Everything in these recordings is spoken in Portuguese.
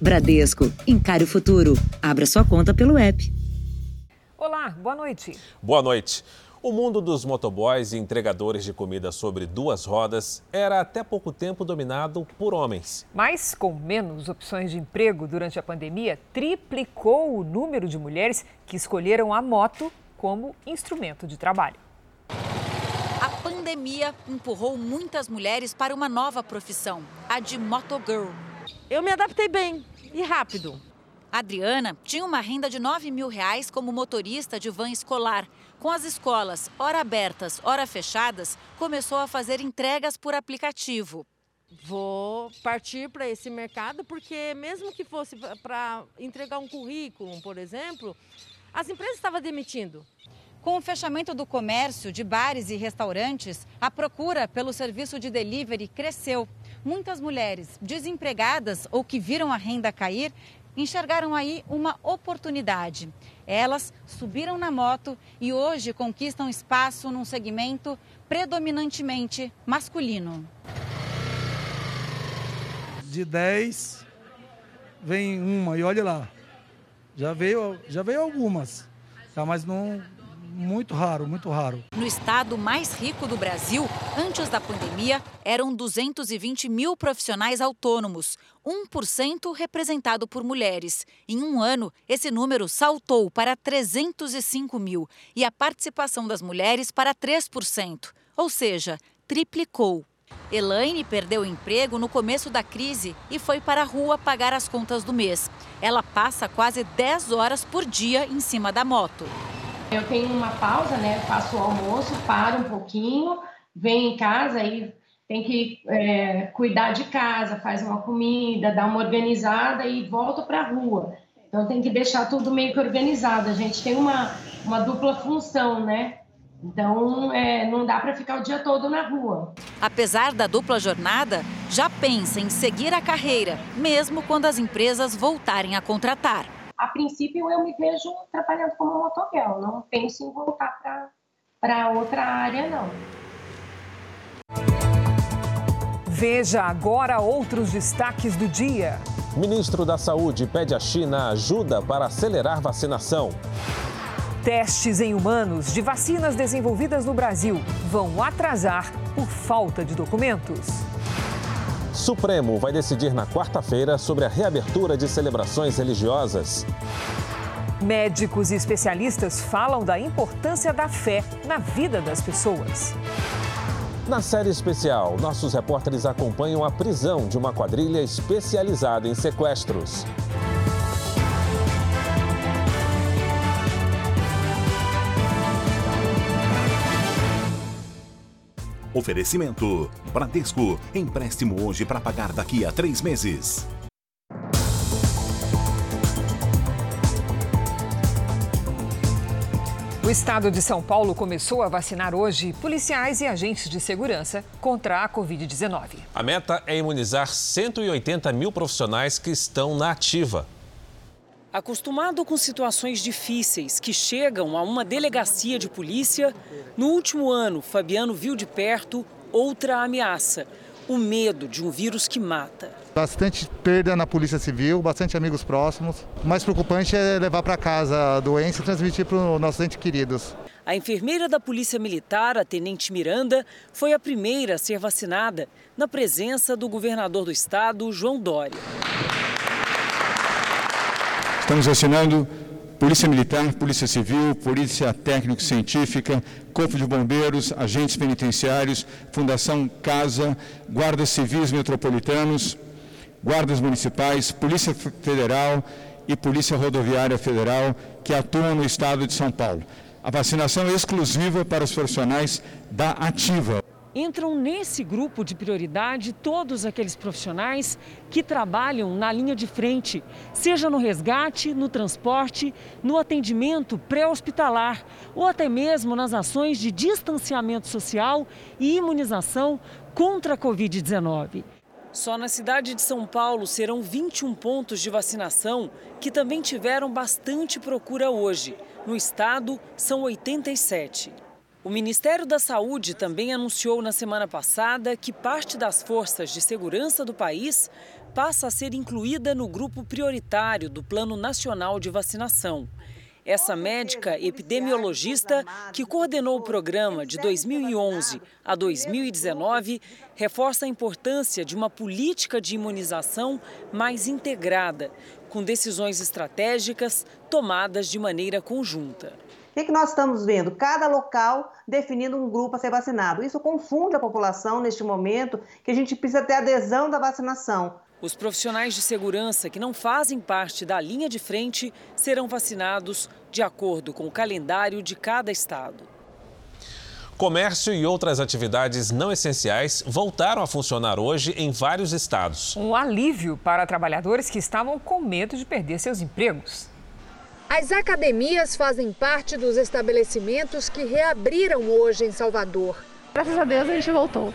Bradesco, encare o futuro. Abra sua conta pelo app. Olá, boa noite. Boa noite. O mundo dos motoboys e entregadores de comida sobre duas rodas era até pouco tempo dominado por homens. Mas, com menos opções de emprego durante a pandemia, triplicou o número de mulheres que escolheram a moto como instrumento de trabalho. A pandemia empurrou muitas mulheres para uma nova profissão, a de motogirl. Eu me adaptei bem e rápido. Adriana tinha uma renda de 9 mil reais como motorista de van escolar. Com as escolas, hora abertas, hora fechadas, começou a fazer entregas por aplicativo. Vou partir para esse mercado porque, mesmo que fosse para entregar um currículo, por exemplo, as empresas estavam demitindo. Com o fechamento do comércio, de bares e restaurantes, a procura pelo serviço de delivery cresceu. Muitas mulheres desempregadas ou que viram a renda cair enxergaram aí uma oportunidade. Elas subiram na moto e hoje conquistam espaço num segmento predominantemente masculino. De 10 vem uma e olha lá. Já veio, já veio algumas, tá? mas não, muito raro, muito raro. No estado mais rico do Brasil, antes da pandemia, eram 220 mil profissionais autônomos, 1% representado por mulheres. Em um ano, esse número saltou para 305 mil e a participação das mulheres para 3%, ou seja, triplicou. Elaine perdeu o emprego no começo da crise e foi para a rua pagar as contas do mês. Ela passa quase 10 horas por dia em cima da moto. Eu tenho uma pausa, né? Faço o almoço, paro um pouquinho, venho em casa e tem que é, cuidar de casa, faz uma comida, dá uma organizada e volto para a rua. Então tem que deixar tudo meio que organizado. A gente tem uma, uma dupla função, né? Então é, não dá para ficar o dia todo na rua. Apesar da dupla jornada, já pensa em seguir a carreira, mesmo quando as empresas voltarem a contratar a princípio eu me vejo trabalhando como motoguel, não penso em voltar para outra área não. Veja agora outros destaques do dia. Ministro da Saúde pede à China ajuda para acelerar vacinação. Testes em humanos de vacinas desenvolvidas no Brasil vão atrasar por falta de documentos. Supremo vai decidir na quarta-feira sobre a reabertura de celebrações religiosas. Médicos e especialistas falam da importância da fé na vida das pessoas. Na série especial, nossos repórteres acompanham a prisão de uma quadrilha especializada em sequestros. Oferecimento: Bradesco. Empréstimo hoje para pagar daqui a três meses. O estado de São Paulo começou a vacinar hoje policiais e agentes de segurança contra a Covid-19. A meta é imunizar 180 mil profissionais que estão na ativa. Acostumado com situações difíceis que chegam a uma delegacia de polícia, no último ano, Fabiano viu de perto outra ameaça: o medo de um vírus que mata. Bastante perda na Polícia Civil, bastante amigos próximos. O mais preocupante é levar para casa a doença e transmitir para os nossos entes queridos. A enfermeira da Polícia Militar, a Tenente Miranda, foi a primeira a ser vacinada, na presença do governador do estado, João Dória. Estamos vacinando Polícia Militar, Polícia Civil, Polícia Técnico-Científica, Corpo de Bombeiros, agentes penitenciários, Fundação Casa, Guardas Civis Metropolitanos, Guardas Municipais, Polícia Federal e Polícia Rodoviária Federal que atuam no estado de São Paulo. A vacinação é exclusiva para os profissionais da Ativa. Entram nesse grupo de prioridade todos aqueles profissionais que trabalham na linha de frente, seja no resgate, no transporte, no atendimento pré-hospitalar ou até mesmo nas ações de distanciamento social e imunização contra a Covid-19. Só na cidade de São Paulo serão 21 pontos de vacinação que também tiveram bastante procura hoje. No estado, são 87. O Ministério da Saúde também anunciou na semana passada que parte das forças de segurança do país passa a ser incluída no grupo prioritário do Plano Nacional de Vacinação. Essa médica epidemiologista, que coordenou o programa de 2011 a 2019, reforça a importância de uma política de imunização mais integrada, com decisões estratégicas tomadas de maneira conjunta. O que nós estamos vendo? Cada local definindo um grupo a ser vacinado. Isso confunde a população neste momento, que a gente precisa ter adesão da vacinação. Os profissionais de segurança que não fazem parte da linha de frente serão vacinados de acordo com o calendário de cada estado. Comércio e outras atividades não essenciais voltaram a funcionar hoje em vários estados. Um alívio para trabalhadores que estavam com medo de perder seus empregos. As academias fazem parte dos estabelecimentos que reabriram hoje em Salvador. Graças a Deus a gente voltou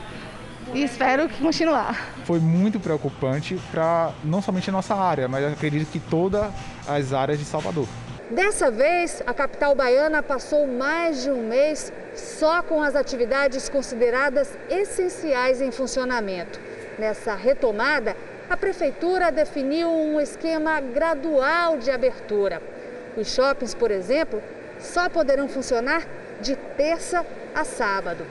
e espero que continuar. Foi muito preocupante para não somente a nossa área, mas acredito que todas as áreas de Salvador. Dessa vez, a capital baiana passou mais de um mês só com as atividades consideradas essenciais em funcionamento. Nessa retomada, a prefeitura definiu um esquema gradual de abertura. Os shoppings, por exemplo, só poderão funcionar de terça a sábado.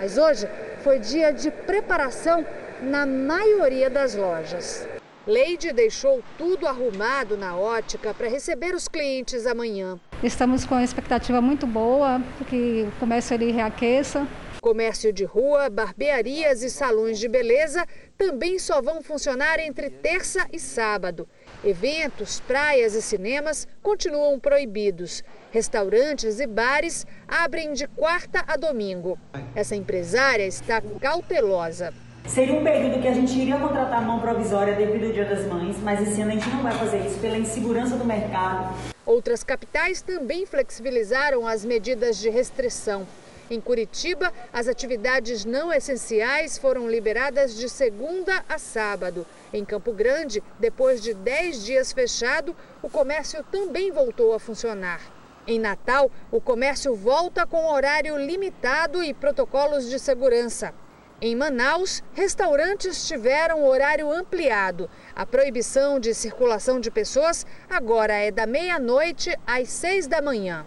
Mas hoje foi dia de preparação na maioria das lojas. Leide deixou tudo arrumado na ótica para receber os clientes amanhã. Estamos com uma expectativa muito boa que o comércio ele reaqueça. Comércio de rua, barbearias e salões de beleza também só vão funcionar entre terça e sábado. Eventos, praias e cinemas continuam proibidos. Restaurantes e bares abrem de quarta a domingo. Essa empresária está cautelosa. Seria um período que a gente iria contratar mão provisória devido ao Dia das Mães, mas esse ano a gente não vai fazer isso pela insegurança do mercado. Outras capitais também flexibilizaram as medidas de restrição. Em Curitiba, as atividades não essenciais foram liberadas de segunda a sábado. Em Campo Grande, depois de 10 dias fechado, o comércio também voltou a funcionar. Em Natal, o comércio volta com horário limitado e protocolos de segurança. Em Manaus, restaurantes tiveram horário ampliado. A proibição de circulação de pessoas agora é da meia-noite às seis da manhã.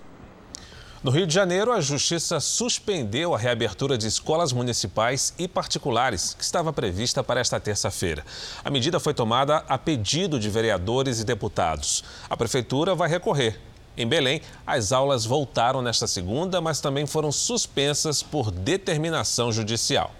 No Rio de Janeiro, a Justiça suspendeu a reabertura de escolas municipais e particulares, que estava prevista para esta terça-feira. A medida foi tomada a pedido de vereadores e deputados. A Prefeitura vai recorrer. Em Belém, as aulas voltaram nesta segunda, mas também foram suspensas por determinação judicial.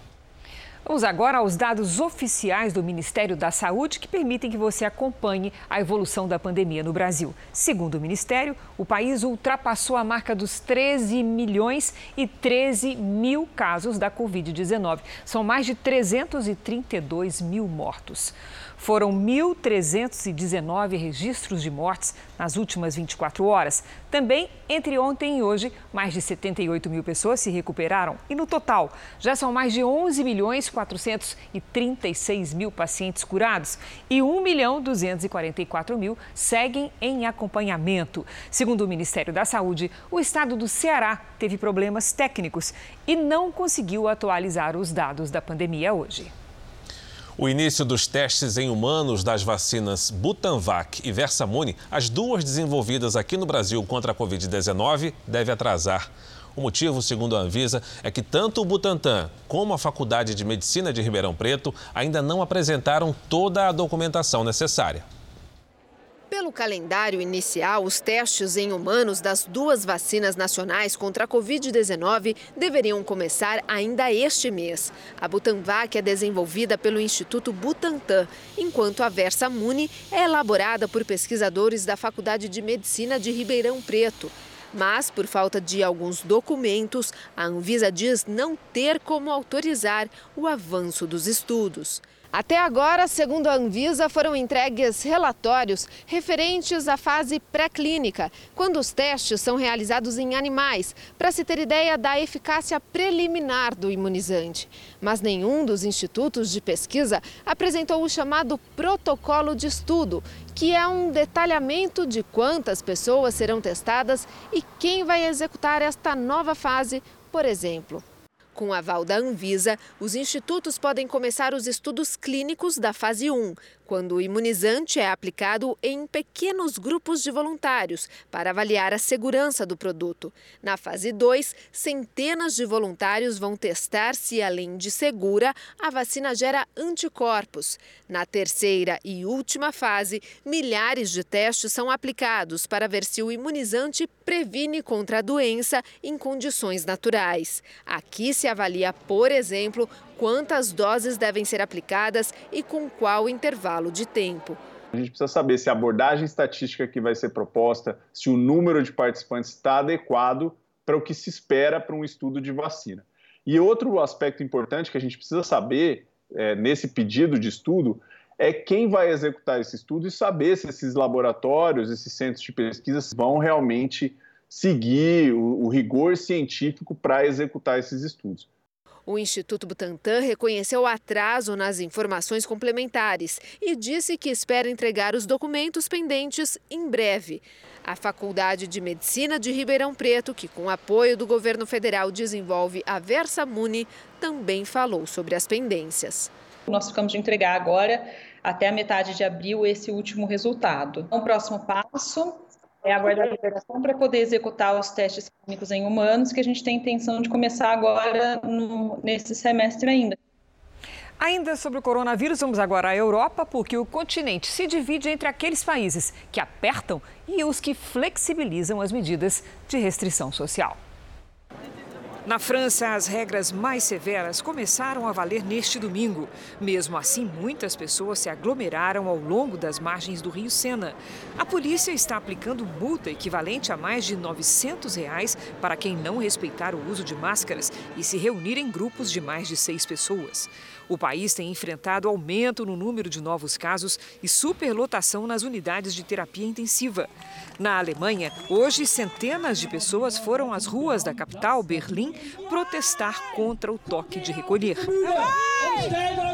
Vamos agora aos dados oficiais do Ministério da Saúde que permitem que você acompanhe a evolução da pandemia no Brasil. Segundo o Ministério, o país ultrapassou a marca dos 13 milhões e 13 mil casos da Covid-19. São mais de 332 mil mortos. Foram 1.319 registros de mortes nas últimas 24 horas. Também, entre ontem e hoje, mais de 78 mil pessoas se recuperaram. E no total, já são mais de 11 milhões 436 mil pacientes curados e 1 milhão 244 mil seguem em acompanhamento. Segundo o Ministério da Saúde, o estado do Ceará teve problemas técnicos e não conseguiu atualizar os dados da pandemia hoje. O início dos testes em humanos das vacinas Butanvac e Versamune, as duas desenvolvidas aqui no Brasil contra a Covid-19, deve atrasar. O motivo, segundo a Anvisa, é que tanto o Butantan como a Faculdade de Medicina de Ribeirão Preto ainda não apresentaram toda a documentação necessária. Pelo calendário inicial, os testes em humanos das duas vacinas nacionais contra a Covid-19 deveriam começar ainda este mês. A Butanvac é desenvolvida pelo Instituto Butantan, enquanto a Versamune é elaborada por pesquisadores da Faculdade de Medicina de Ribeirão Preto. Mas, por falta de alguns documentos, a Anvisa diz não ter como autorizar o avanço dos estudos. Até agora, segundo a Anvisa, foram entregues relatórios referentes à fase pré-clínica, quando os testes são realizados em animais, para se ter ideia da eficácia preliminar do imunizante. Mas nenhum dos institutos de pesquisa apresentou o chamado protocolo de estudo, que é um detalhamento de quantas pessoas serão testadas e quem vai executar esta nova fase, por exemplo. Com aval da Anvisa, os institutos podem começar os estudos clínicos da fase 1, quando o imunizante é aplicado em pequenos grupos de voluntários para avaliar a segurança do produto. Na fase 2, centenas de voluntários vão testar se, além de segura, a vacina gera anticorpos. Na terceira e última fase, milhares de testes são aplicados para ver se o imunizante previne contra a doença em condições naturais. Aqui se avalia, por exemplo, quantas doses devem ser aplicadas e com qual intervalo de tempo. A gente precisa saber se a abordagem estatística que vai ser proposta, se o número de participantes está adequado para o que se espera para um estudo de vacina. E outro aspecto importante que a gente precisa saber é, nesse pedido de estudo é quem vai executar esse estudo e saber se esses laboratórios, esses centros de pesquisa vão realmente seguir o, o rigor científico para executar esses estudos. O Instituto Butantan reconheceu o atraso nas informações complementares e disse que espera entregar os documentos pendentes em breve. A Faculdade de Medicina de Ribeirão Preto, que com apoio do governo federal desenvolve a Versamune, também falou sobre as pendências. Nós ficamos de entregar agora, até a metade de abril, esse último resultado. O próximo passo é aguardar a liberação para poder executar os testes clínicos em humanos, que a gente tem intenção de começar agora no, nesse semestre ainda. Ainda sobre o coronavírus, vamos agora à Europa, porque o continente se divide entre aqueles países que apertam e os que flexibilizam as medidas de restrição social. Na França, as regras mais severas começaram a valer neste domingo. Mesmo assim, muitas pessoas se aglomeraram ao longo das margens do rio Sena. A polícia está aplicando multa equivalente a mais de 900 reais para quem não respeitar o uso de máscaras e se reunir em grupos de mais de seis pessoas. O país tem enfrentado aumento no número de novos casos e superlotação nas unidades de terapia intensiva. Na Alemanha, hoje centenas de pessoas foram às ruas da capital, Berlim, protestar contra o toque de recolher.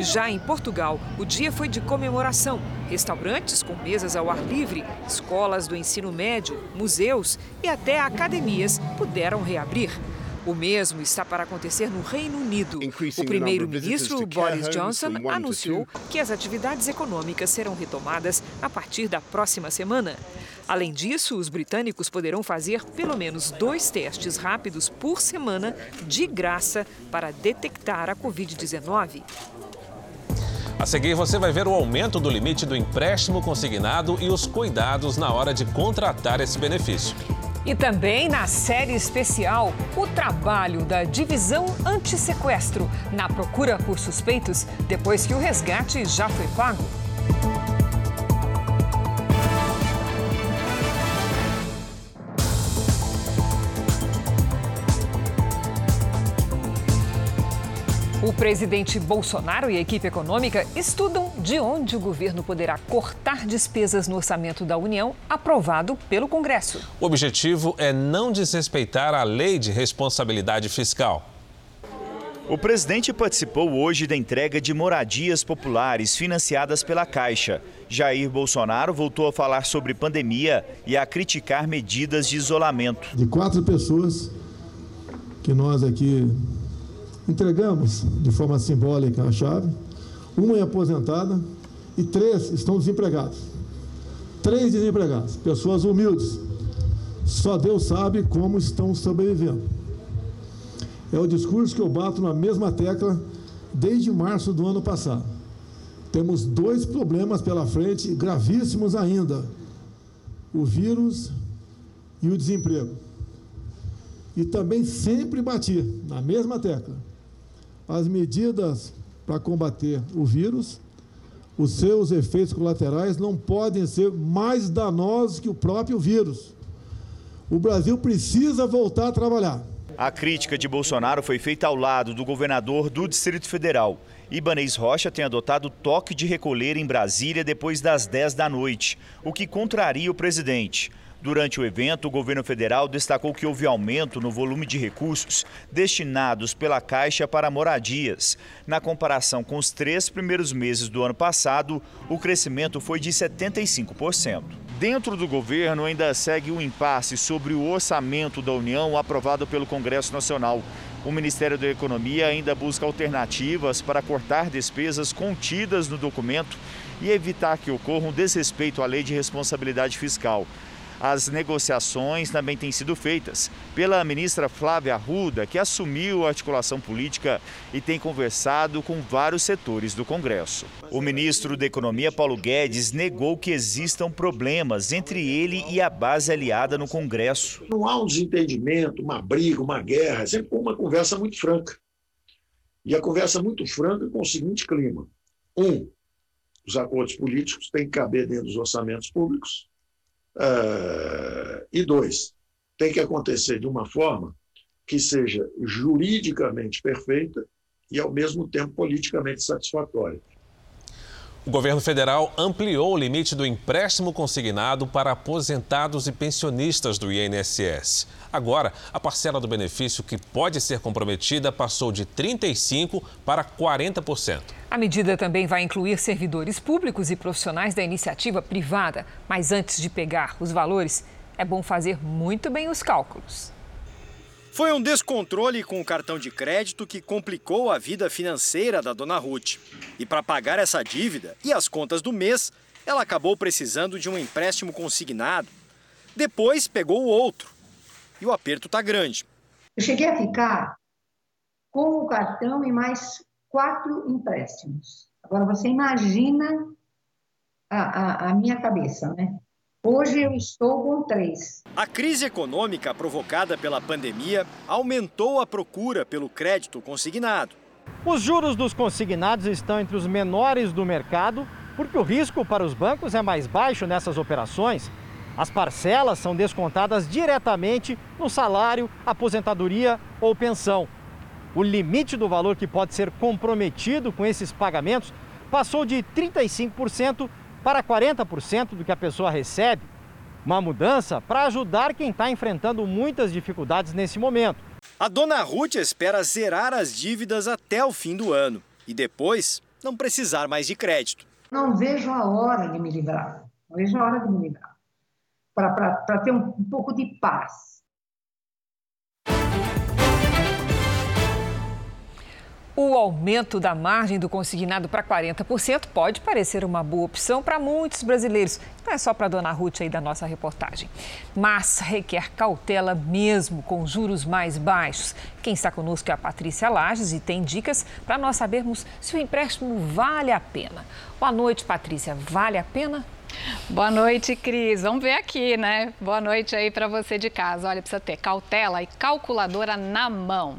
Já em Portugal, o dia foi de comemoração. Restaurantes com mesas ao ar livre, escolas do ensino médio, museus e até academias puderam reabrir. O mesmo está para acontecer no Reino Unido. O primeiro-ministro Boris Johnson anunciou que as atividades econômicas serão retomadas a partir da próxima semana. Além disso, os britânicos poderão fazer pelo menos dois testes rápidos por semana de graça para detectar a Covid-19. A seguir, você vai ver o aumento do limite do empréstimo consignado e os cuidados na hora de contratar esse benefício. E também na série especial, o trabalho da divisão antissequestro na procura por suspeitos depois que o resgate já foi pago. Presidente Bolsonaro e a equipe econômica estudam de onde o governo poderá cortar despesas no orçamento da União aprovado pelo Congresso. O objetivo é não desrespeitar a lei de responsabilidade fiscal. O presidente participou hoje da entrega de moradias populares financiadas pela Caixa. Jair Bolsonaro voltou a falar sobre pandemia e a criticar medidas de isolamento. De quatro pessoas que nós aqui entregamos de forma simbólica a chave, uma é aposentada e três estão desempregados. Três desempregados, pessoas humildes. Só Deus sabe como estão sobrevivendo. É o discurso que eu bato na mesma tecla desde março do ano passado. Temos dois problemas pela frente, gravíssimos ainda: o vírus e o desemprego. E também sempre bati na mesma tecla as medidas para combater o vírus, os seus efeitos colaterais não podem ser mais danosos que o próprio vírus. O Brasil precisa voltar a trabalhar. A crítica de Bolsonaro foi feita ao lado do governador do Distrito Federal. Ibanez Rocha tem adotado toque de recolher em Brasília depois das 10 da noite, o que contraria o presidente. Durante o evento, o governo federal destacou que houve aumento no volume de recursos destinados pela Caixa para moradias. Na comparação com os três primeiros meses do ano passado, o crescimento foi de 75%. Dentro do governo ainda segue o um impasse sobre o orçamento da União aprovado pelo Congresso Nacional. O Ministério da Economia ainda busca alternativas para cortar despesas contidas no documento e evitar que ocorra um desrespeito à lei de responsabilidade fiscal. As negociações também têm sido feitas pela ministra Flávia Arruda, que assumiu a articulação política e tem conversado com vários setores do Congresso. O ministro da Economia, Paulo Guedes, negou que existam problemas entre ele e a base aliada no Congresso. Não há um desentendimento, uma briga, uma guerra, é sempre uma conversa muito franca. E a conversa muito franca com o seguinte clima: um, os acordos políticos têm que caber dentro dos orçamentos públicos. Uh, e dois, tem que acontecer de uma forma que seja juridicamente perfeita e, ao mesmo tempo, politicamente satisfatória. O governo federal ampliou o limite do empréstimo consignado para aposentados e pensionistas do INSS. Agora, a parcela do benefício que pode ser comprometida passou de 35% para 40%. A medida também vai incluir servidores públicos e profissionais da iniciativa privada. Mas antes de pegar os valores, é bom fazer muito bem os cálculos. Foi um descontrole com o cartão de crédito que complicou a vida financeira da dona Ruth. E para pagar essa dívida e as contas do mês, ela acabou precisando de um empréstimo consignado. Depois pegou o outro. E o aperto está grande. Eu cheguei a ficar com o cartão e mais quatro empréstimos. Agora você imagina a, a, a minha cabeça, né? Hoje eu estou com três. A crise econômica provocada pela pandemia aumentou a procura pelo crédito consignado. Os juros dos consignados estão entre os menores do mercado porque o risco para os bancos é mais baixo nessas operações. As parcelas são descontadas diretamente no salário, aposentadoria ou pensão. O limite do valor que pode ser comprometido com esses pagamentos passou de 35% para 40% do que a pessoa recebe. Uma mudança para ajudar quem está enfrentando muitas dificuldades nesse momento. A dona Ruth espera zerar as dívidas até o fim do ano e depois não precisar mais de crédito. Não vejo a hora de me livrar. Não vejo a hora de me livrar. Para ter um, um pouco de paz. O aumento da margem do consignado para 40% pode parecer uma boa opção para muitos brasileiros. Não é só para a dona Ruth aí da nossa reportagem. Mas requer cautela mesmo com juros mais baixos. Quem está conosco é a Patrícia Lages e tem dicas para nós sabermos se o empréstimo vale a pena. Boa noite, Patrícia. Vale a pena? Boa noite, Cris. Vamos ver aqui, né? Boa noite aí para você de casa. Olha, precisa ter cautela e calculadora na mão.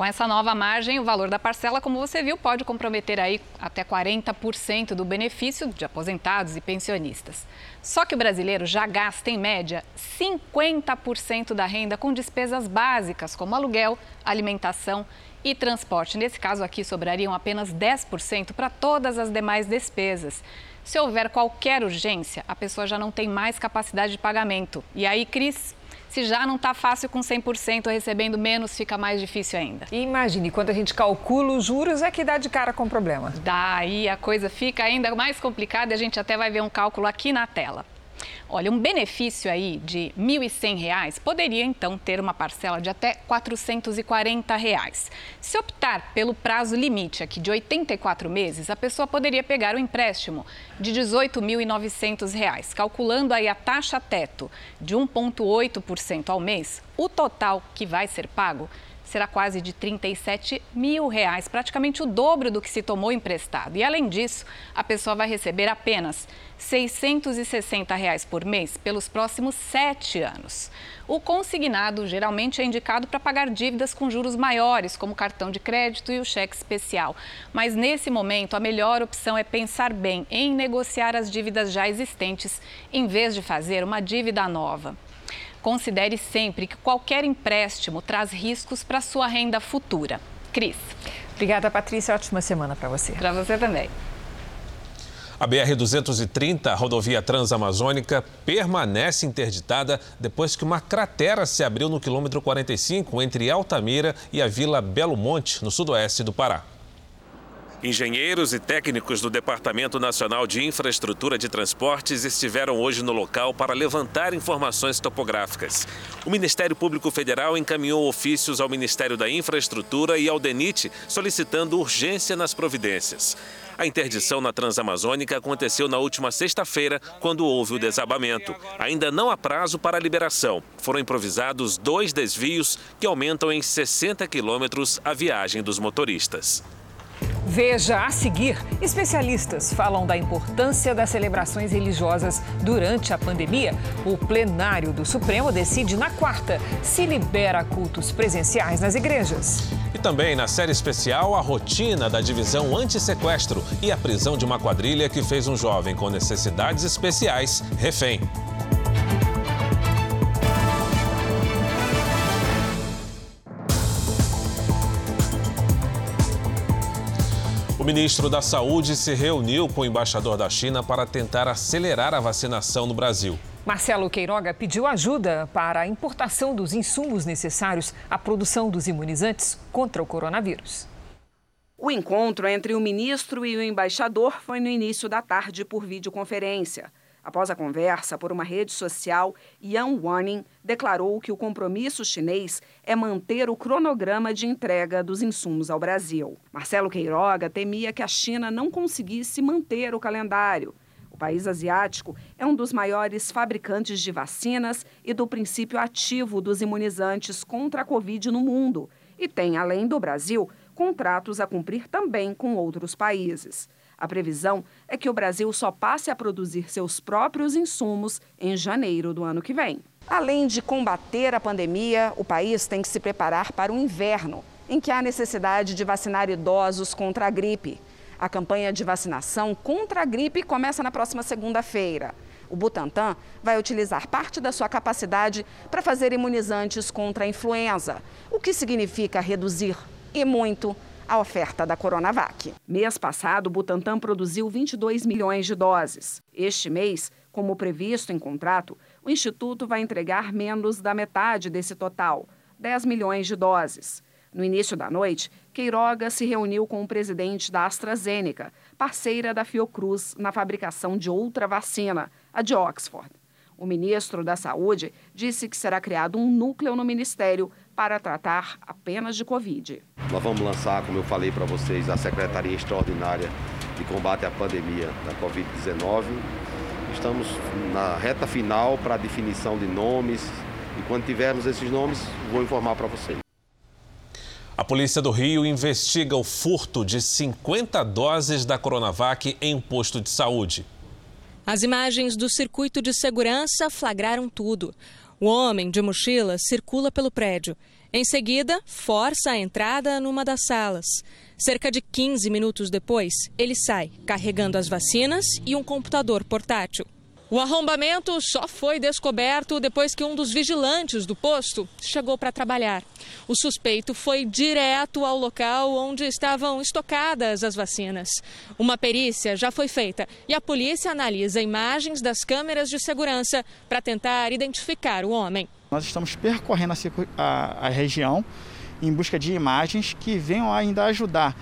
Com essa nova margem, o valor da parcela, como você viu, pode comprometer aí até 40% do benefício de aposentados e pensionistas. Só que o brasileiro já gasta, em média, 50% da renda com despesas básicas, como aluguel, alimentação e transporte. Nesse caso aqui, sobrariam apenas 10% para todas as demais despesas. Se houver qualquer urgência, a pessoa já não tem mais capacidade de pagamento. E aí, Cris, se já não está fácil com 100%, recebendo menos, fica mais difícil ainda. E imagine, quando a gente calcula os juros, é que dá de cara com problema. Daí a coisa fica ainda mais complicada e a gente até vai ver um cálculo aqui na tela. Olha, um benefício aí de R$ 1.100 poderia então ter uma parcela de até 440 reais. Se optar pelo prazo limite aqui de 84 meses, a pessoa poderia pegar o um empréstimo de R$ 18.900. Calculando aí a taxa teto de 1,8% ao mês, o total que vai ser pago será quase de 37 mil reais, praticamente o dobro do que se tomou emprestado. E além disso, a pessoa vai receber apenas 660 reais por mês pelos próximos sete anos. O consignado geralmente é indicado para pagar dívidas com juros maiores, como cartão de crédito e o cheque especial. Mas nesse momento, a melhor opção é pensar bem em negociar as dívidas já existentes, em vez de fazer uma dívida nova. Considere sempre que qualquer empréstimo traz riscos para sua renda futura. Cris. Obrigada, Patrícia. Ótima semana para você. Para você também. A BR-230, rodovia transamazônica, permanece interditada depois que uma cratera se abriu no quilômetro 45 entre Altamira e a Vila Belo Monte, no sudoeste do Pará. Engenheiros e técnicos do Departamento Nacional de Infraestrutura de Transportes estiveram hoje no local para levantar informações topográficas. O Ministério Público Federal encaminhou ofícios ao Ministério da Infraestrutura e ao DENIT solicitando urgência nas providências. A interdição na Transamazônica aconteceu na última sexta-feira, quando houve o desabamento. Ainda não há prazo para a liberação. Foram improvisados dois desvios que aumentam em 60 quilômetros a viagem dos motoristas. Veja a seguir: especialistas falam da importância das celebrações religiosas durante a pandemia. O plenário do Supremo decide na quarta se libera cultos presenciais nas igrejas. E também na série especial, a rotina da divisão anti-sequestro e a prisão de uma quadrilha que fez um jovem com necessidades especiais refém. O ministro da Saúde se reuniu com o embaixador da China para tentar acelerar a vacinação no Brasil. Marcelo Queiroga pediu ajuda para a importação dos insumos necessários à produção dos imunizantes contra o coronavírus. O encontro entre o ministro e o embaixador foi no início da tarde por videoconferência. Após a conversa por uma rede social, Yang Wanning declarou que o compromisso chinês é manter o cronograma de entrega dos insumos ao Brasil. Marcelo Queiroga temia que a China não conseguisse manter o calendário. O país asiático é um dos maiores fabricantes de vacinas e do princípio ativo dos imunizantes contra a Covid no mundo e tem, além do Brasil, contratos a cumprir também com outros países. A previsão é que o Brasil só passe a produzir seus próprios insumos em janeiro do ano que vem. Além de combater a pandemia, o país tem que se preparar para o inverno, em que há necessidade de vacinar idosos contra a gripe. A campanha de vacinação contra a gripe começa na próxima segunda-feira. O Butantan vai utilizar parte da sua capacidade para fazer imunizantes contra a influenza, o que significa reduzir e muito a oferta da Coronavac. Mês passado, o Butantan produziu 22 milhões de doses. Este mês, como previsto em contrato, o Instituto vai entregar menos da metade desse total, 10 milhões de doses. No início da noite, Queiroga se reuniu com o presidente da AstraZeneca, parceira da Fiocruz na fabricação de outra vacina, a de Oxford. O ministro da Saúde disse que será criado um núcleo no ministério para tratar apenas de Covid. Nós vamos lançar, como eu falei para vocês, a Secretaria Extraordinária de Combate à Pandemia da Covid-19. Estamos na reta final para a definição de nomes e quando tivermos esses nomes, vou informar para vocês. A polícia do Rio investiga o furto de 50 doses da Coronavac em um posto de saúde. As imagens do circuito de segurança flagraram tudo. O homem de mochila circula pelo prédio. Em seguida, força a entrada numa das salas. Cerca de 15 minutos depois, ele sai, carregando as vacinas e um computador portátil. O arrombamento só foi descoberto depois que um dos vigilantes do posto chegou para trabalhar. O suspeito foi direto ao local onde estavam estocadas as vacinas. Uma perícia já foi feita e a polícia analisa imagens das câmeras de segurança para tentar identificar o homem. Nós estamos percorrendo a, a, a região em busca de imagens que venham ainda ajudar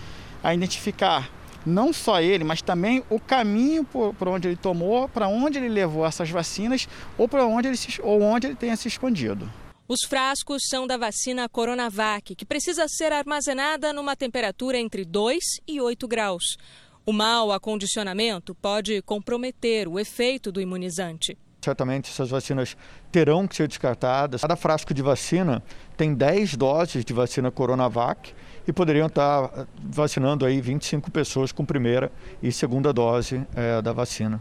a identificar não só ele, mas também o caminho por, por onde ele tomou, para onde ele levou essas vacinas ou para onde ele se, ou onde ele tenha se escondido. Os frascos são da vacina Coronavac, que precisa ser armazenada numa temperatura entre 2 e 8 graus. O mau acondicionamento pode comprometer o efeito do imunizante. Certamente essas vacinas terão que ser descartadas. Cada frasco de vacina tem 10 doses de vacina Coronavac e poderiam estar vacinando aí 25 pessoas com primeira e segunda dose é, da vacina.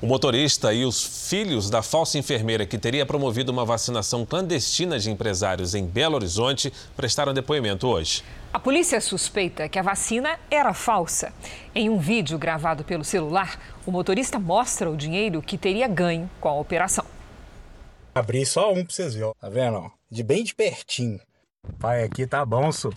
O motorista e os filhos da falsa enfermeira que teria promovido uma vacinação clandestina de empresários em Belo Horizonte prestaram depoimento hoje. A polícia suspeita que a vacina era falsa. Em um vídeo gravado pelo celular, o motorista mostra o dinheiro que teria ganho com a operação. Abri só um para vocês verem, tá vendo? De bem de pertinho. Pai, aqui tá bom, su.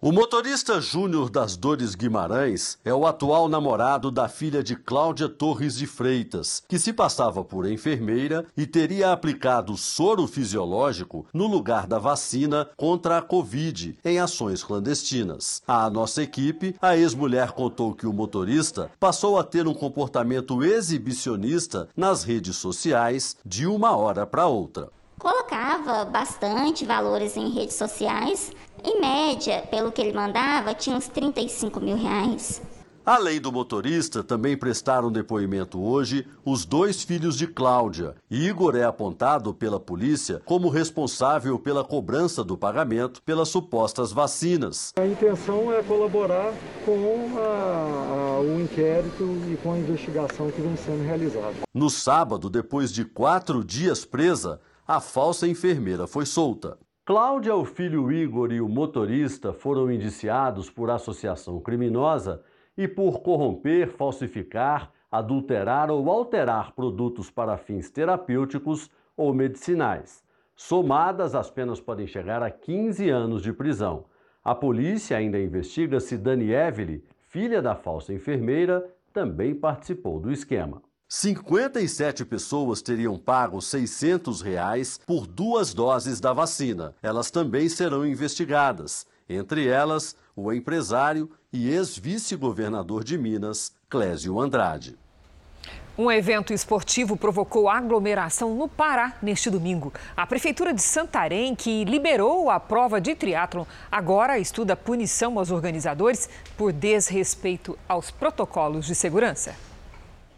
O motorista Júnior das Dores Guimarães é o atual namorado da filha de Cláudia Torres de Freitas, que se passava por enfermeira e teria aplicado soro fisiológico no lugar da vacina contra a Covid em ações clandestinas. À nossa equipe, a ex-mulher contou que o motorista passou a ter um comportamento exibicionista nas redes sociais de uma hora para outra colocava bastante valores em redes sociais. Em média, pelo que ele mandava, tinha uns 35 mil reais. Além do motorista, também prestaram depoimento hoje os dois filhos de Cláudia. Igor é apontado pela polícia como responsável pela cobrança do pagamento pelas supostas vacinas. A intenção é colaborar com a, a, o inquérito e com a investigação que vem sendo realizada. No sábado, depois de quatro dias presa, a falsa enfermeira foi solta. Cláudia, o filho Igor e o motorista foram indiciados por associação criminosa e por corromper, falsificar, adulterar ou alterar produtos para fins terapêuticos ou medicinais. Somadas, as penas podem chegar a 15 anos de prisão. A polícia ainda investiga se Dani Evely, filha da falsa enfermeira, também participou do esquema. 57 pessoas teriam pago 600 reais por duas doses da vacina. Elas também serão investigadas. Entre elas, o empresário e ex-vice-governador de Minas, Clésio Andrade. Um evento esportivo provocou aglomeração no Pará neste domingo. A Prefeitura de Santarém, que liberou a prova de triatlon, agora estuda punição aos organizadores por desrespeito aos protocolos de segurança.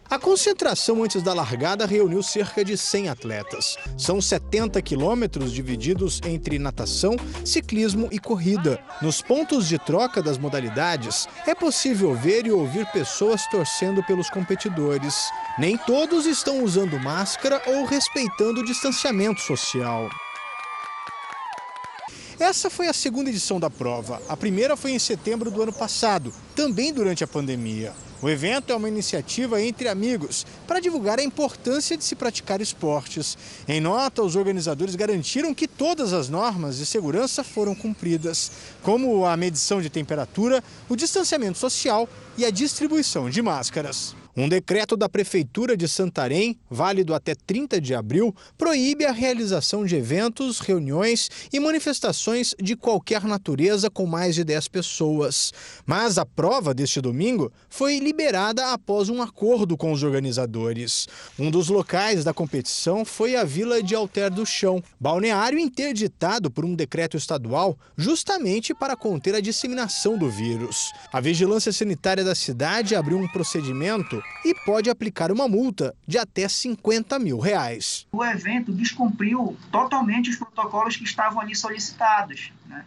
A concentração antes da largada reuniu cerca de 100 atletas. São 70 quilômetros divididos entre natação, ciclismo e corrida. Nos pontos de troca das modalidades, é possível ver e ouvir pessoas torcendo pelos competidores. Nem todos estão usando máscara ou respeitando o distanciamento social. Essa foi a segunda edição da prova. A primeira foi em setembro do ano passado, também durante a pandemia. O evento é uma iniciativa entre amigos para divulgar a importância de se praticar esportes. Em nota, os organizadores garantiram que todas as normas de segurança foram cumpridas, como a medição de temperatura, o distanciamento social e a distribuição de máscaras. Um decreto da Prefeitura de Santarém, válido até 30 de abril, proíbe a realização de eventos, reuniões e manifestações de qualquer natureza com mais de 10 pessoas. Mas a prova deste domingo foi liberada após um acordo com os organizadores. Um dos locais da competição foi a Vila de Alter do Chão, balneário interditado por um decreto estadual justamente para conter a disseminação do vírus. A vigilância sanitária da cidade abriu um procedimento e pode aplicar uma multa de até 50 mil reais. O evento descumpriu totalmente os protocolos que estavam ali solicitados. Né?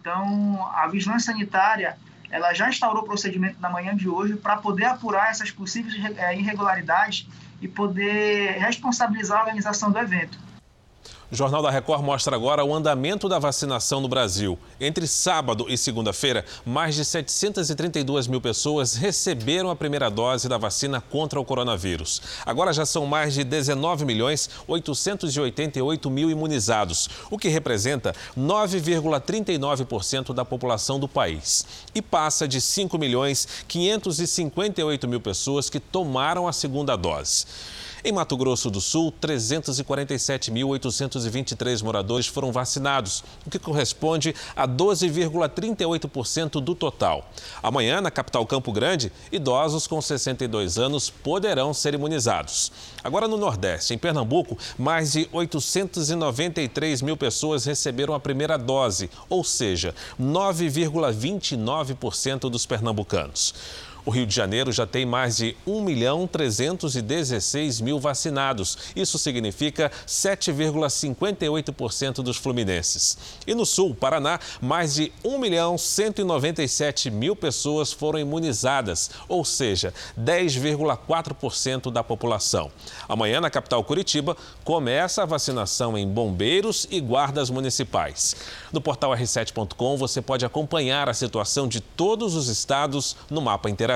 Então, a vigilância sanitária ela já instaurou o procedimento na manhã de hoje para poder apurar essas possíveis eh, irregularidades e poder responsabilizar a organização do evento. O Jornal da Record mostra agora o andamento da vacinação no Brasil. Entre sábado e segunda-feira, mais de 732 mil pessoas receberam a primeira dose da vacina contra o coronavírus. Agora já são mais de 19 milhões 888 mil imunizados, o que representa 9,39% da população do país. E passa de 5 milhões 558 mil pessoas que tomaram a segunda dose. Em Mato Grosso do Sul, 347.823 moradores foram vacinados, o que corresponde a 12,38% do total. Amanhã, na capital Campo Grande, idosos com 62 anos poderão ser imunizados. Agora no Nordeste, em Pernambuco, mais de 893 mil pessoas receberam a primeira dose, ou seja, 9,29% dos pernambucanos. O Rio de Janeiro já tem mais de 1 milhão 316 mil vacinados. Isso significa 7,58% dos fluminenses. E no Sul, Paraná, mais de 1 milhão 197 mil pessoas foram imunizadas, ou seja, 10,4% da população. Amanhã, na capital Curitiba, começa a vacinação em bombeiros e guardas municipais. No portal r7.com você pode acompanhar a situação de todos os estados no mapa interativo.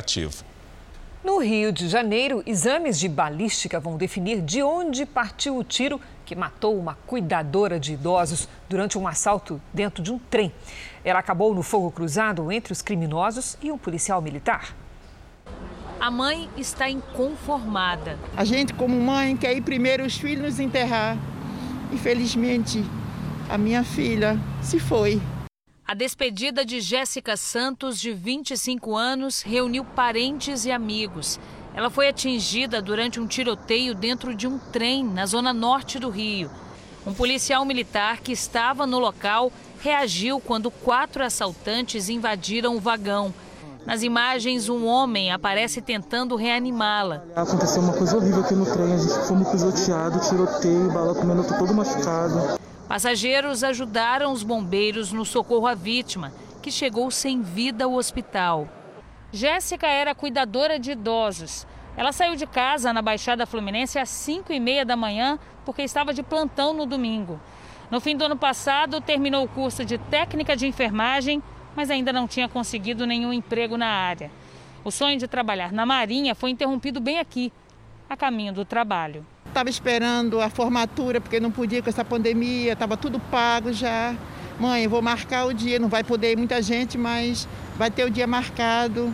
No Rio de Janeiro, exames de balística vão definir de onde partiu o tiro que matou uma cuidadora de idosos durante um assalto dentro de um trem. Ela acabou no fogo cruzado entre os criminosos e um policial militar. A mãe está inconformada. A gente, como mãe, quer ir primeiro os filhos enterrar. Infelizmente, a minha filha se foi. A despedida de Jéssica Santos, de 25 anos, reuniu parentes e amigos. Ela foi atingida durante um tiroteio dentro de um trem na zona norte do Rio. Um policial militar que estava no local reagiu quando quatro assaltantes invadiram o vagão. Nas imagens, um homem aparece tentando reanimá-la. Aconteceu uma coisa horrível aqui no trem, a gente foi pisoteado, tiroteio, bala comendo, todo machucado. Passageiros ajudaram os bombeiros no socorro à vítima, que chegou sem vida ao hospital. Jéssica era cuidadora de idosos. Ela saiu de casa na Baixada Fluminense às 5 e meia da manhã porque estava de plantão no domingo. No fim do ano passado, terminou o curso de técnica de enfermagem, mas ainda não tinha conseguido nenhum emprego na área. O sonho de trabalhar na Marinha foi interrompido bem aqui, a caminho do trabalho. Estava esperando a formatura porque não podia com essa pandemia, estava tudo pago já. Mãe, vou marcar o dia, não vai poder ir muita gente, mas vai ter o dia marcado.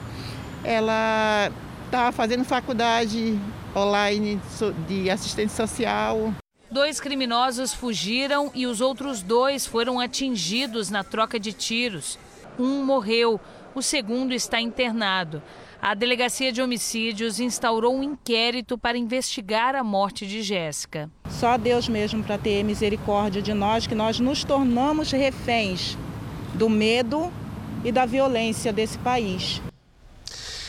Ela estava fazendo faculdade online de assistente social. Dois criminosos fugiram e os outros dois foram atingidos na troca de tiros. Um morreu, o segundo está internado a Delegacia de Homicídios instaurou um inquérito para investigar a morte de Jéssica. Só Deus mesmo para ter misericórdia de nós, que nós nos tornamos reféns do medo e da violência desse país.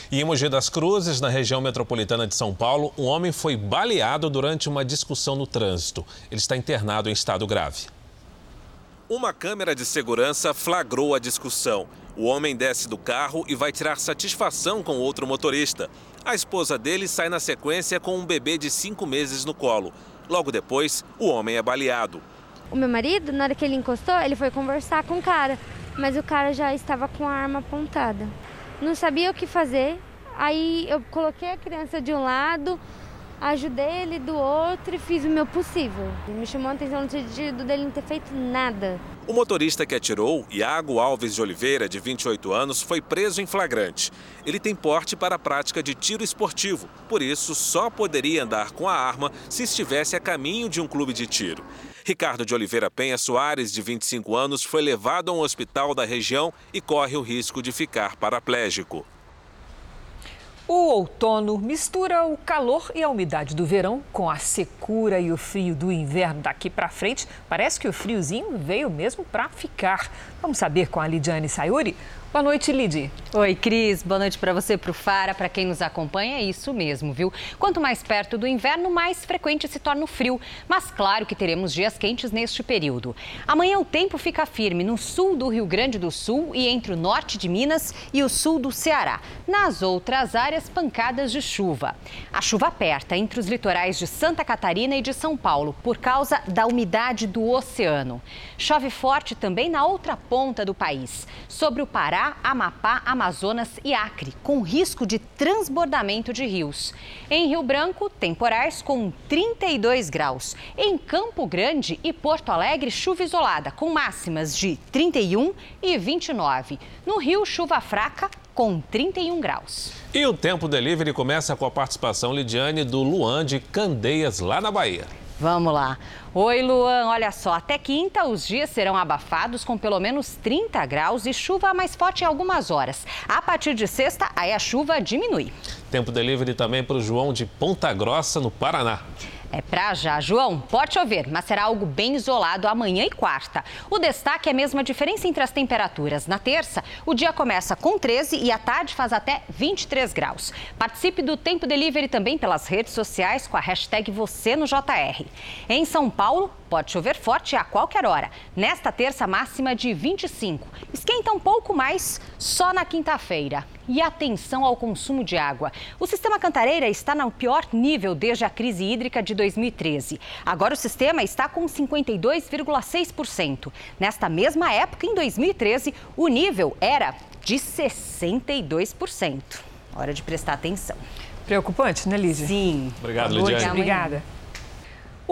E em Mogi das Cruzes, na região metropolitana de São Paulo, um homem foi baleado durante uma discussão no trânsito. Ele está internado em estado grave. Uma câmera de segurança flagrou a discussão. O homem desce do carro e vai tirar satisfação com outro motorista. A esposa dele sai na sequência com um bebê de cinco meses no colo. Logo depois, o homem é baleado. O meu marido, na hora que ele encostou, ele foi conversar com o cara, mas o cara já estava com a arma apontada. Não sabia o que fazer, aí eu coloquei a criança de um lado, ajudei ele do outro e fiz o meu possível. Me chamou a atenção no sentido dele não ter feito nada. O motorista que atirou, Iago Alves de Oliveira, de 28 anos, foi preso em flagrante. Ele tem porte para a prática de tiro esportivo, por isso só poderia andar com a arma se estivesse a caminho de um clube de tiro. Ricardo de Oliveira Penha Soares, de 25 anos, foi levado a um hospital da região e corre o risco de ficar paraplégico. O outono mistura o calor e a umidade do verão com a secura e o frio do inverno daqui para frente. Parece que o friozinho veio mesmo para ficar. Vamos saber com a Lidiane Sayuri Boa noite, Lidi. Oi, Cris. Boa noite para você, para o Fara, para quem nos acompanha. É isso mesmo, viu? Quanto mais perto do inverno, mais frequente se torna o frio. Mas claro que teremos dias quentes neste período. Amanhã o tempo fica firme no sul do Rio Grande do Sul e entre o norte de Minas e o sul do Ceará. Nas outras áreas, pancadas de chuva. A chuva aperta entre os litorais de Santa Catarina e de São Paulo por causa da umidade do oceano. Chove forte também na outra ponta do país, sobre o Pará Amapá, Amazonas e Acre, com risco de transbordamento de rios. Em Rio Branco, temporais com 32 graus. Em Campo Grande e Porto Alegre, chuva isolada, com máximas de 31 e 29. No Rio, chuva fraca com 31 graus. E o Tempo Delivery começa com a participação, Lidiane, do Luan de Candeias, lá na Bahia. Vamos lá. Oi, Luan. Olha só, até quinta os dias serão abafados com pelo menos 30 graus e chuva mais forte em algumas horas. A partir de sexta, aí a chuva diminui. Tempo delivery também para o João de Ponta Grossa, no Paraná. É pra já, João. Pode chover, mas será algo bem isolado amanhã e quarta. O destaque é mesmo a diferença entre as temperaturas. Na terça, o dia começa com 13 e a tarde faz até 23 graus. Participe do Tempo Delivery também pelas redes sociais com a hashtag você no JR. Em São Paulo, pode chover forte a qualquer hora. Nesta terça, máxima de 25. Esquenta um pouco mais só na quinta-feira. E atenção ao consumo de água. O sistema Cantareira está no pior nível desde a crise hídrica de 2013. Agora o sistema está com 52,6%. Nesta mesma época, em 2013, o nível era de 62%. Hora de prestar atenção. Preocupante, né, Lídia? Sim. Obrigado, Lidiane. Obrigada.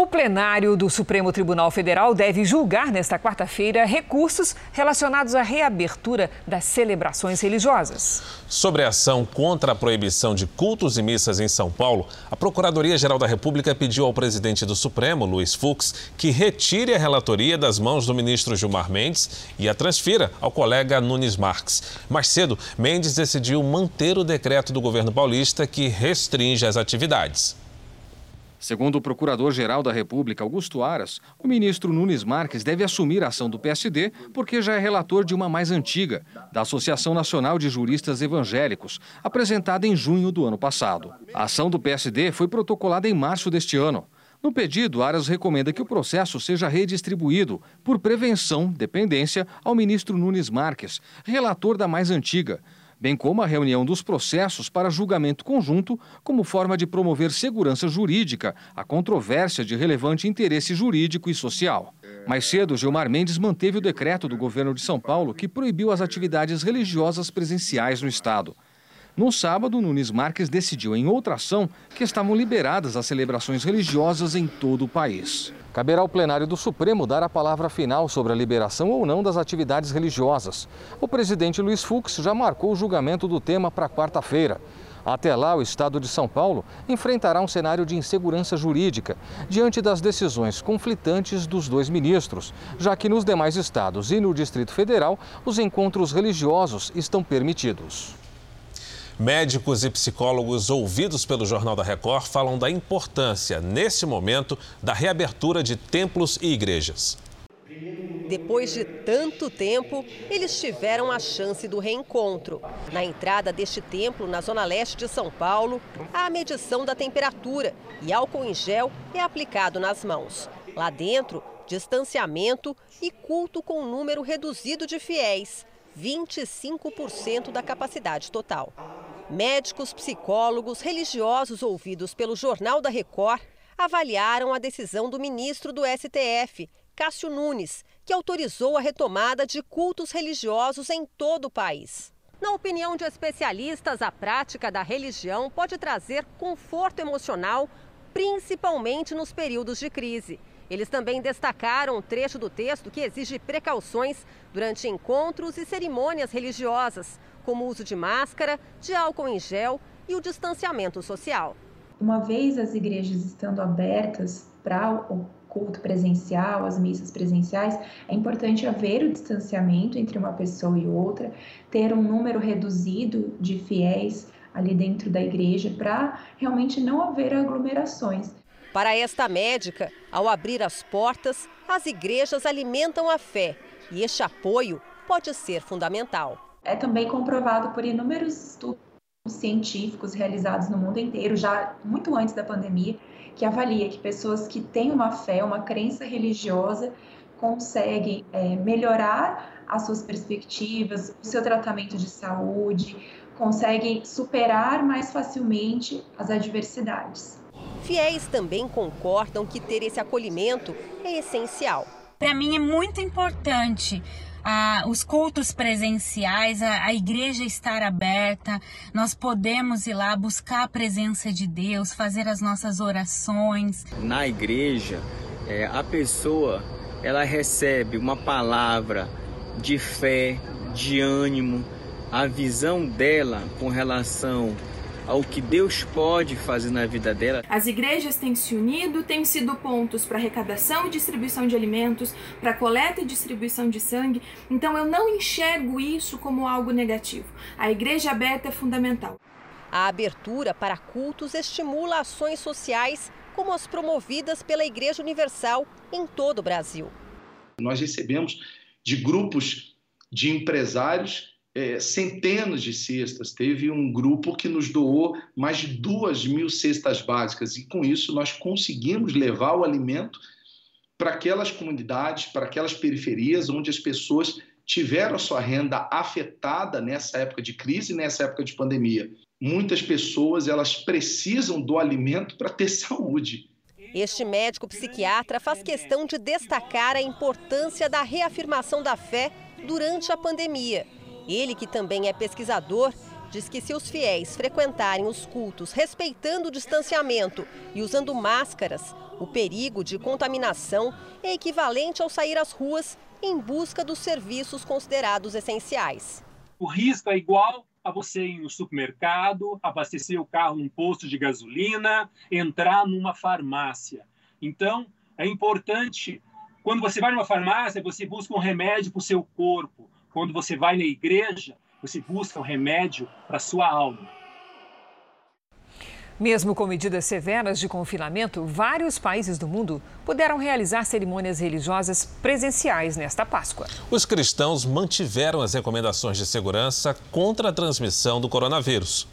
O plenário do Supremo Tribunal Federal deve julgar nesta quarta-feira recursos relacionados à reabertura das celebrações religiosas. Sobre a ação contra a proibição de cultos e missas em São Paulo, a Procuradoria-Geral da República pediu ao presidente do Supremo, Luiz Fux, que retire a relatoria das mãos do ministro Gilmar Mendes e a transfira ao colega Nunes Marques. Mais cedo, Mendes decidiu manter o decreto do governo paulista que restringe as atividades. Segundo o Procurador-Geral da República, Augusto Aras, o ministro Nunes Marques deve assumir a ação do PSD porque já é relator de uma mais antiga, da Associação Nacional de Juristas Evangélicos, apresentada em junho do ano passado. A ação do PSD foi protocolada em março deste ano. No pedido, Aras recomenda que o processo seja redistribuído, por prevenção, dependência, ao ministro Nunes Marques, relator da mais antiga, bem como a reunião dos processos para julgamento conjunto, como forma de promover segurança jurídica a controvérsia de relevante interesse jurídico e social. Mais cedo, Gilmar Mendes manteve o decreto do governo de São Paulo que proibiu as atividades religiosas presenciais no estado. No sábado, Nunes Marques decidiu em outra ação que estavam liberadas as celebrações religiosas em todo o país. Caberá ao plenário do Supremo dar a palavra final sobre a liberação ou não das atividades religiosas. O presidente Luiz Fux já marcou o julgamento do tema para quarta-feira. Até lá, o estado de São Paulo enfrentará um cenário de insegurança jurídica diante das decisões conflitantes dos dois ministros, já que nos demais estados e no Distrito Federal os encontros religiosos estão permitidos. Médicos e psicólogos ouvidos pelo Jornal da Record falam da importância, nesse momento, da reabertura de templos e igrejas. Depois de tanto tempo, eles tiveram a chance do reencontro. Na entrada deste templo, na zona leste de São Paulo, há a medição da temperatura e álcool em gel é aplicado nas mãos. Lá dentro, distanciamento e culto com um número reduzido de fiéis, 25% da capacidade total. Médicos, psicólogos, religiosos ouvidos pelo Jornal da Record avaliaram a decisão do ministro do STF, Cássio Nunes, que autorizou a retomada de cultos religiosos em todo o país. Na opinião de especialistas, a prática da religião pode trazer conforto emocional, principalmente nos períodos de crise. Eles também destacaram um trecho do texto que exige precauções durante encontros e cerimônias religiosas, como o uso de máscara, de álcool em gel e o distanciamento social. Uma vez as igrejas estando abertas para o culto presencial, as missas presenciais, é importante haver o distanciamento entre uma pessoa e outra, ter um número reduzido de fiéis ali dentro da igreja para realmente não haver aglomerações. Para esta médica, ao abrir as portas, as igrejas alimentam a fé e este apoio pode ser fundamental. É também comprovado por inúmeros estudos científicos realizados no mundo inteiro, já muito antes da pandemia, que avalia que pessoas que têm uma fé, uma crença religiosa, conseguem é, melhorar as suas perspectivas, o seu tratamento de saúde, conseguem superar mais facilmente as adversidades. Fiéis também concordam que ter esse acolhimento é essencial. Para mim é muito importante ah, os cultos presenciais, a, a igreja estar aberta, nós podemos ir lá buscar a presença de Deus, fazer as nossas orações. Na igreja, é, a pessoa ela recebe uma palavra de fé, de ânimo, a visão dela com relação ao que Deus pode fazer na vida dela. As igrejas têm se unido, têm sido pontos para arrecadação e distribuição de alimentos, para coleta e distribuição de sangue. Então eu não enxergo isso como algo negativo. A igreja aberta é fundamental. A abertura para cultos estimula ações sociais como as promovidas pela Igreja Universal em todo o Brasil. Nós recebemos de grupos de empresários é, centenas de cestas. Teve um grupo que nos doou mais de duas mil cestas básicas e com isso nós conseguimos levar o alimento para aquelas comunidades, para aquelas periferias onde as pessoas tiveram a sua renda afetada nessa época de crise, nessa época de pandemia. Muitas pessoas elas precisam do alimento para ter saúde. Este médico psiquiatra faz questão de destacar a importância da reafirmação da fé durante a pandemia ele, que também é pesquisador, diz que se os fiéis frequentarem os cultos respeitando o distanciamento e usando máscaras, o perigo de contaminação é equivalente ao sair às ruas em busca dos serviços considerados essenciais. O risco é igual a você ir no supermercado, abastecer o carro num posto de gasolina, entrar numa farmácia. Então, é importante, quando você vai numa farmácia, você busca um remédio para o seu corpo. Quando você vai na igreja, você busca um remédio para a sua alma. Mesmo com medidas severas de confinamento, vários países do mundo puderam realizar cerimônias religiosas presenciais nesta Páscoa. Os cristãos mantiveram as recomendações de segurança contra a transmissão do coronavírus.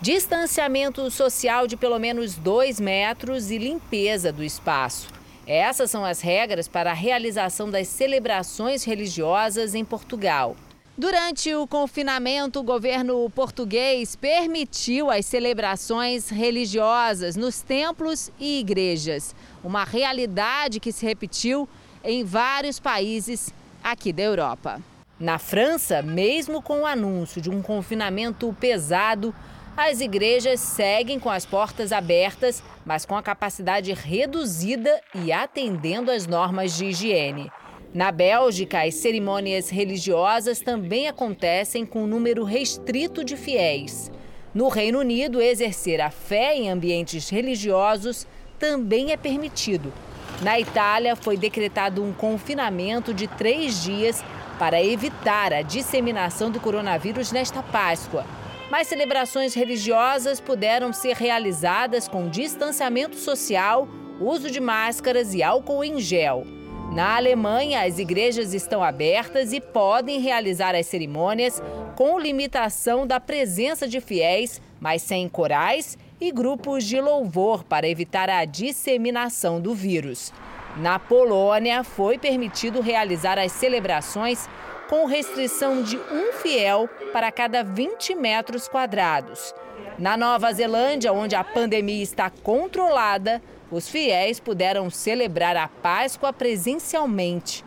Distanciamento social de pelo menos dois metros e limpeza do espaço. Essas são as regras para a realização das celebrações religiosas em Portugal. Durante o confinamento, o governo português permitiu as celebrações religiosas nos templos e igrejas. Uma realidade que se repetiu em vários países aqui da Europa. Na França, mesmo com o anúncio de um confinamento pesado, as igrejas seguem com as portas abertas, mas com a capacidade reduzida e atendendo às normas de higiene. Na Bélgica, as cerimônias religiosas também acontecem com um número restrito de fiéis. No Reino Unido, exercer a fé em ambientes religiosos também é permitido. Na Itália, foi decretado um confinamento de três dias para evitar a disseminação do coronavírus nesta Páscoa. Mas celebrações religiosas puderam ser realizadas com distanciamento social, uso de máscaras e álcool em gel. Na Alemanha, as igrejas estão abertas e podem realizar as cerimônias com limitação da presença de fiéis, mas sem corais e grupos de louvor para evitar a disseminação do vírus. Na Polônia, foi permitido realizar as celebrações com restrição de um fiel para cada 20 metros quadrados. Na Nova Zelândia, onde a pandemia está controlada, os fiéis puderam celebrar a Páscoa presencialmente.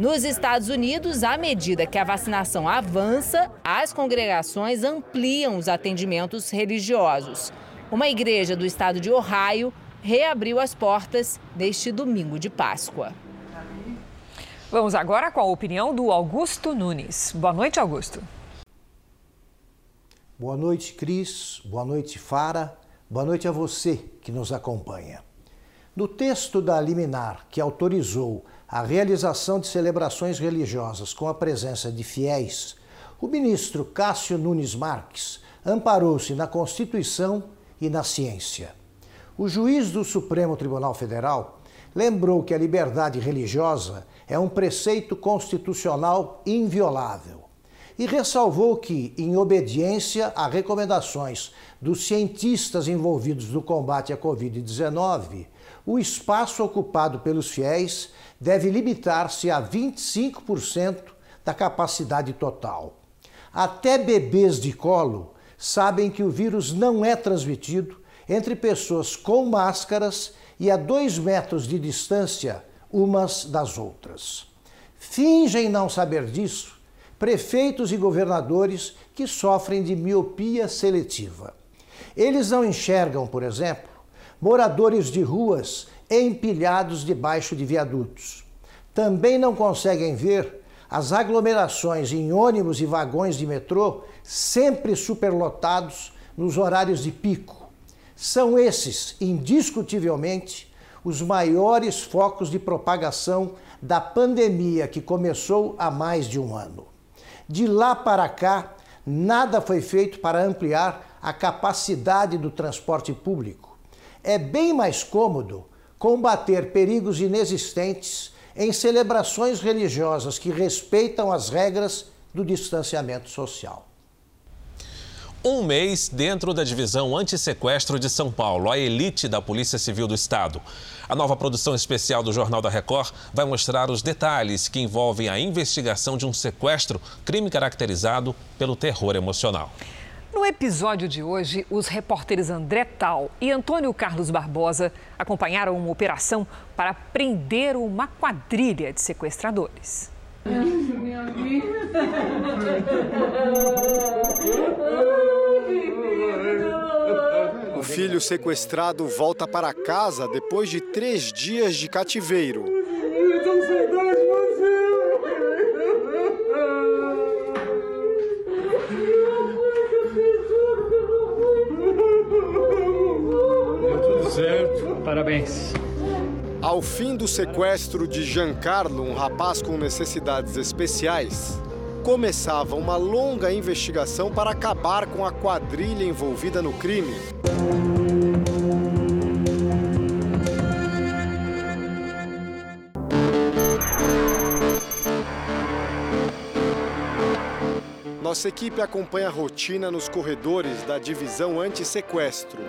Nos Estados Unidos, à medida que a vacinação avança, as congregações ampliam os atendimentos religiosos. Uma igreja do estado de Ohio reabriu as portas neste domingo de Páscoa. Vamos agora com a opinião do Augusto Nunes. Boa noite, Augusto. Boa noite, Cris. Boa noite, Fara. Boa noite a você que nos acompanha. No texto da liminar que autorizou a realização de celebrações religiosas com a presença de fiéis, o ministro Cássio Nunes Marques amparou-se na Constituição e na ciência. O juiz do Supremo Tribunal Federal lembrou que a liberdade religiosa é um preceito constitucional inviolável e ressalvou que, em obediência a recomendações dos cientistas envolvidos no combate à Covid-19, o espaço ocupado pelos fiéis deve limitar-se a 25% da capacidade total. Até bebês de colo sabem que o vírus não é transmitido entre pessoas com máscaras e a dois metros de distância umas das outras. Fingem não saber disso prefeitos e governadores que sofrem de miopia seletiva. Eles não enxergam, por exemplo, moradores de ruas empilhados debaixo de viadutos. Também não conseguem ver as aglomerações em ônibus e vagões de metrô sempre superlotados nos horários de pico. São esses, indiscutivelmente, os maiores focos de propagação da pandemia que começou há mais de um ano. De lá para cá, nada foi feito para ampliar a capacidade do transporte público. É bem mais cômodo combater perigos inexistentes em celebrações religiosas que respeitam as regras do distanciamento social. Um mês dentro da divisão antissequestro de São Paulo, a elite da Polícia Civil do Estado. A nova produção especial do Jornal da Record vai mostrar os detalhes que envolvem a investigação de um sequestro, crime caracterizado pelo terror emocional. No episódio de hoje, os repórteres André Tal e Antônio Carlos Barbosa acompanharam uma operação para prender uma quadrilha de sequestradores. O filho sequestrado volta para casa depois de três dias de cativeiro. Certo. Parabéns. Ao fim do sequestro de Giancarlo, um rapaz com necessidades especiais, começava uma longa investigação para acabar com a quadrilha envolvida no crime. Nossa equipe acompanha a rotina nos corredores da divisão anti-sequestro.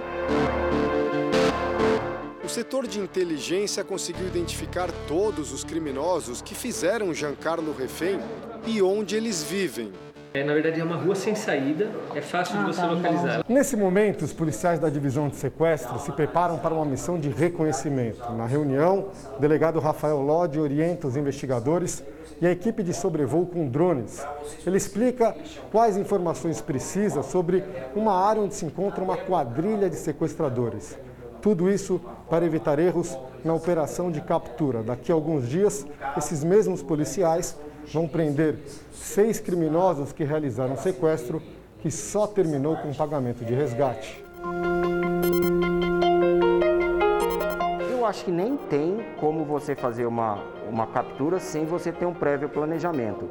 O setor de inteligência conseguiu identificar todos os criminosos que fizeram Giancarlo refém e onde eles vivem. É, na verdade, é uma rua sem saída, é fácil de você localizar. Nesse momento, os policiais da divisão de sequestro se preparam para uma missão de reconhecimento. Na reunião, o delegado Rafael Lodi orienta os investigadores e a equipe de sobrevoo com drones. Ele explica quais informações precisa sobre uma área onde se encontra uma quadrilha de sequestradores. Tudo isso para evitar erros na operação de captura. Daqui a alguns dias, esses mesmos policiais vão prender seis criminosos que realizaram sequestro, que só terminou com pagamento de resgate. Eu acho que nem tem como você fazer uma, uma captura sem você ter um prévio planejamento.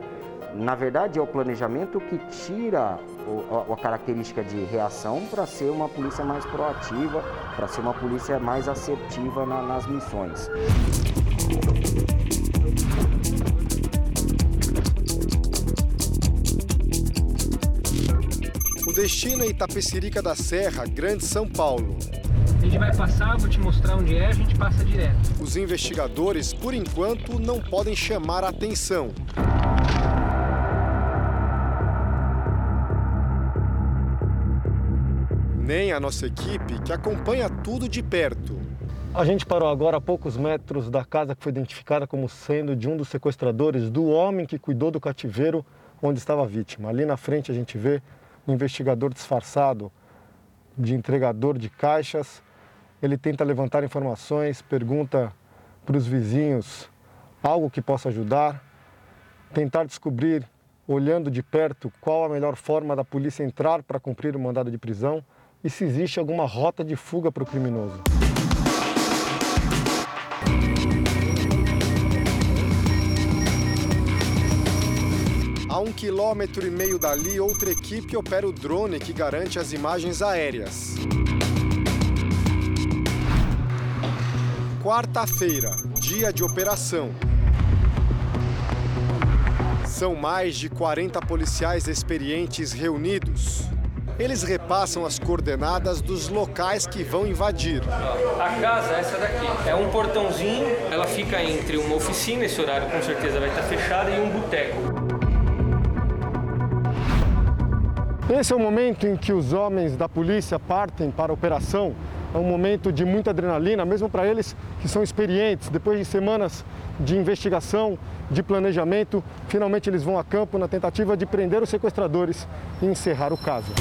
Na verdade, é o planejamento que tira o, a, a característica de reação para ser uma polícia mais proativa, para ser uma polícia mais assertiva na, nas missões. O destino é Itapecerica da Serra, Grande São Paulo. A gente vai passar, vou te mostrar onde é, a gente passa direto. Os investigadores, por enquanto, não podem chamar a atenção. Nem a nossa equipe, que acompanha tudo de perto. A gente parou agora a poucos metros da casa que foi identificada como sendo de um dos sequestradores do homem que cuidou do cativeiro onde estava a vítima. Ali na frente a gente vê um investigador disfarçado de entregador de caixas. Ele tenta levantar informações, pergunta para os vizinhos algo que possa ajudar, tentar descobrir, olhando de perto, qual a melhor forma da polícia entrar para cumprir o mandado de prisão e se existe alguma rota de fuga para o criminoso. A um quilômetro e meio dali, outra equipe opera o drone que garante as imagens aéreas. Quarta-feira, dia de operação. São mais de 40 policiais experientes reunidos. Eles repassam as coordenadas dos locais que vão invadir. A casa é essa daqui. É um portãozinho, ela fica entre uma oficina, esse horário com certeza vai estar fechada, e um boteco. Esse é o momento em que os homens da polícia partem para a operação. É um momento de muita adrenalina, mesmo para eles que são experientes. Depois de semanas de investigação, de planejamento, finalmente eles vão a campo na tentativa de prender os sequestradores e encerrar o caso.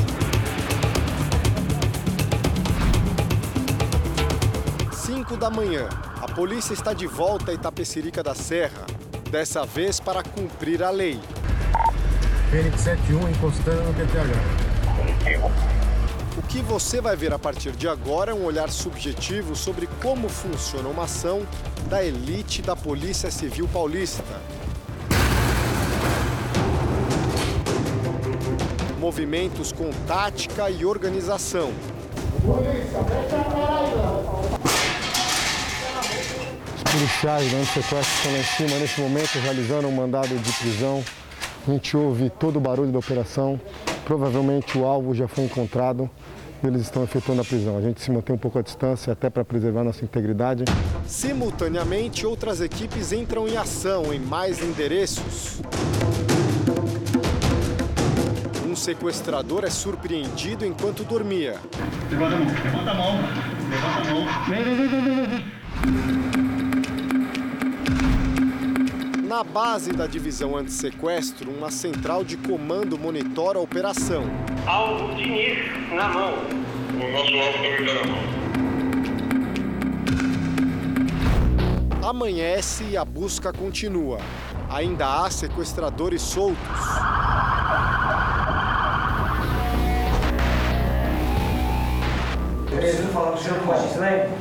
Cinco da manhã, a polícia está de volta a Itapecerica da Serra, dessa vez para cumprir a lei. Fênix 71 encostando no PTH. O que você vai ver a partir de agora é um olhar subjetivo sobre como funciona uma ação da elite da Polícia Civil Paulista. Movimentos com tática e organização. Os policiais do sequestro estão lá em cima nesse momento realizando um mandado de prisão. A gente ouve todo o barulho da operação. Provavelmente o alvo já foi encontrado e eles estão efetuando a prisão. A gente se mantém um pouco à distância até para preservar nossa integridade. Simultaneamente, outras equipes entram em ação em mais endereços. Um sequestrador é surpreendido enquanto dormia. Levanta a mão, levanta a mão, levanta a mão. Vem, vem, vem, vem, vem. Na base da divisão antissequestro, uma central de comando monitora a operação. Alvo Diniz na mão. O nosso alvo está na mão. Amanhece e a busca continua. Ainda há sequestradores soltos. Eu preciso falar com o seu irmão.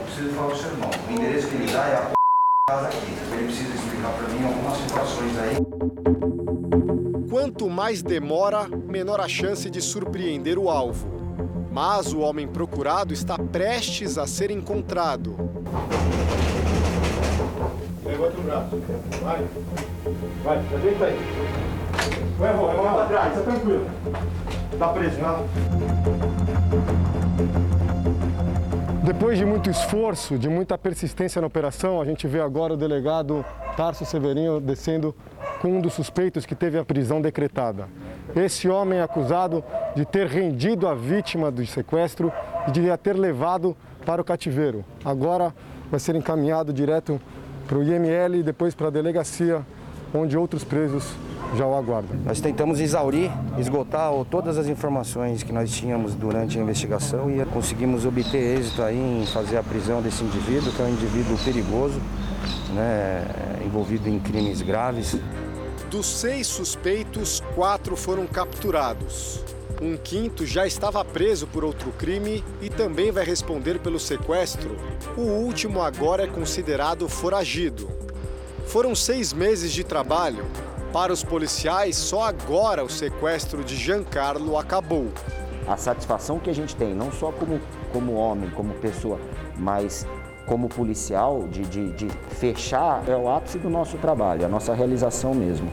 Preciso falar com o seu irmão. O endereço que ele dá é a. Ele precisa explicar para mim algumas situações aí. Quanto mais demora, menor a chance de surpreender o alvo. Mas o homem procurado está prestes a ser encontrado. Levanta o braço. Vai. Vai, ajeita aí. Vai, vou, vai pra trás, tá tranquilo. Tá preso, não? Depois de muito esforço, de muita persistência na operação, a gente vê agora o delegado Tarso Severinho descendo com um dos suspeitos que teve a prisão decretada. Esse homem é acusado de ter rendido a vítima do sequestro e de a ter levado para o cativeiro. Agora vai ser encaminhado direto para o IML e depois para a delegacia, onde outros presos já o aguardam. Nós tentamos exaurir, esgotar todas as informações que nós tínhamos durante a investigação e conseguimos obter êxito aí em fazer a prisão desse indivíduo, que é um indivíduo perigoso, né, envolvido em crimes graves. Dos seis suspeitos, quatro foram capturados. Um quinto já estava preso por outro crime e também vai responder pelo sequestro. O último agora é considerado foragido. Foram seis meses de trabalho. Para os policiais, só agora o sequestro de Giancarlo acabou. A satisfação que a gente tem, não só como, como homem, como pessoa, mas como policial, de, de, de fechar, é o ápice do nosso trabalho, a nossa realização mesmo.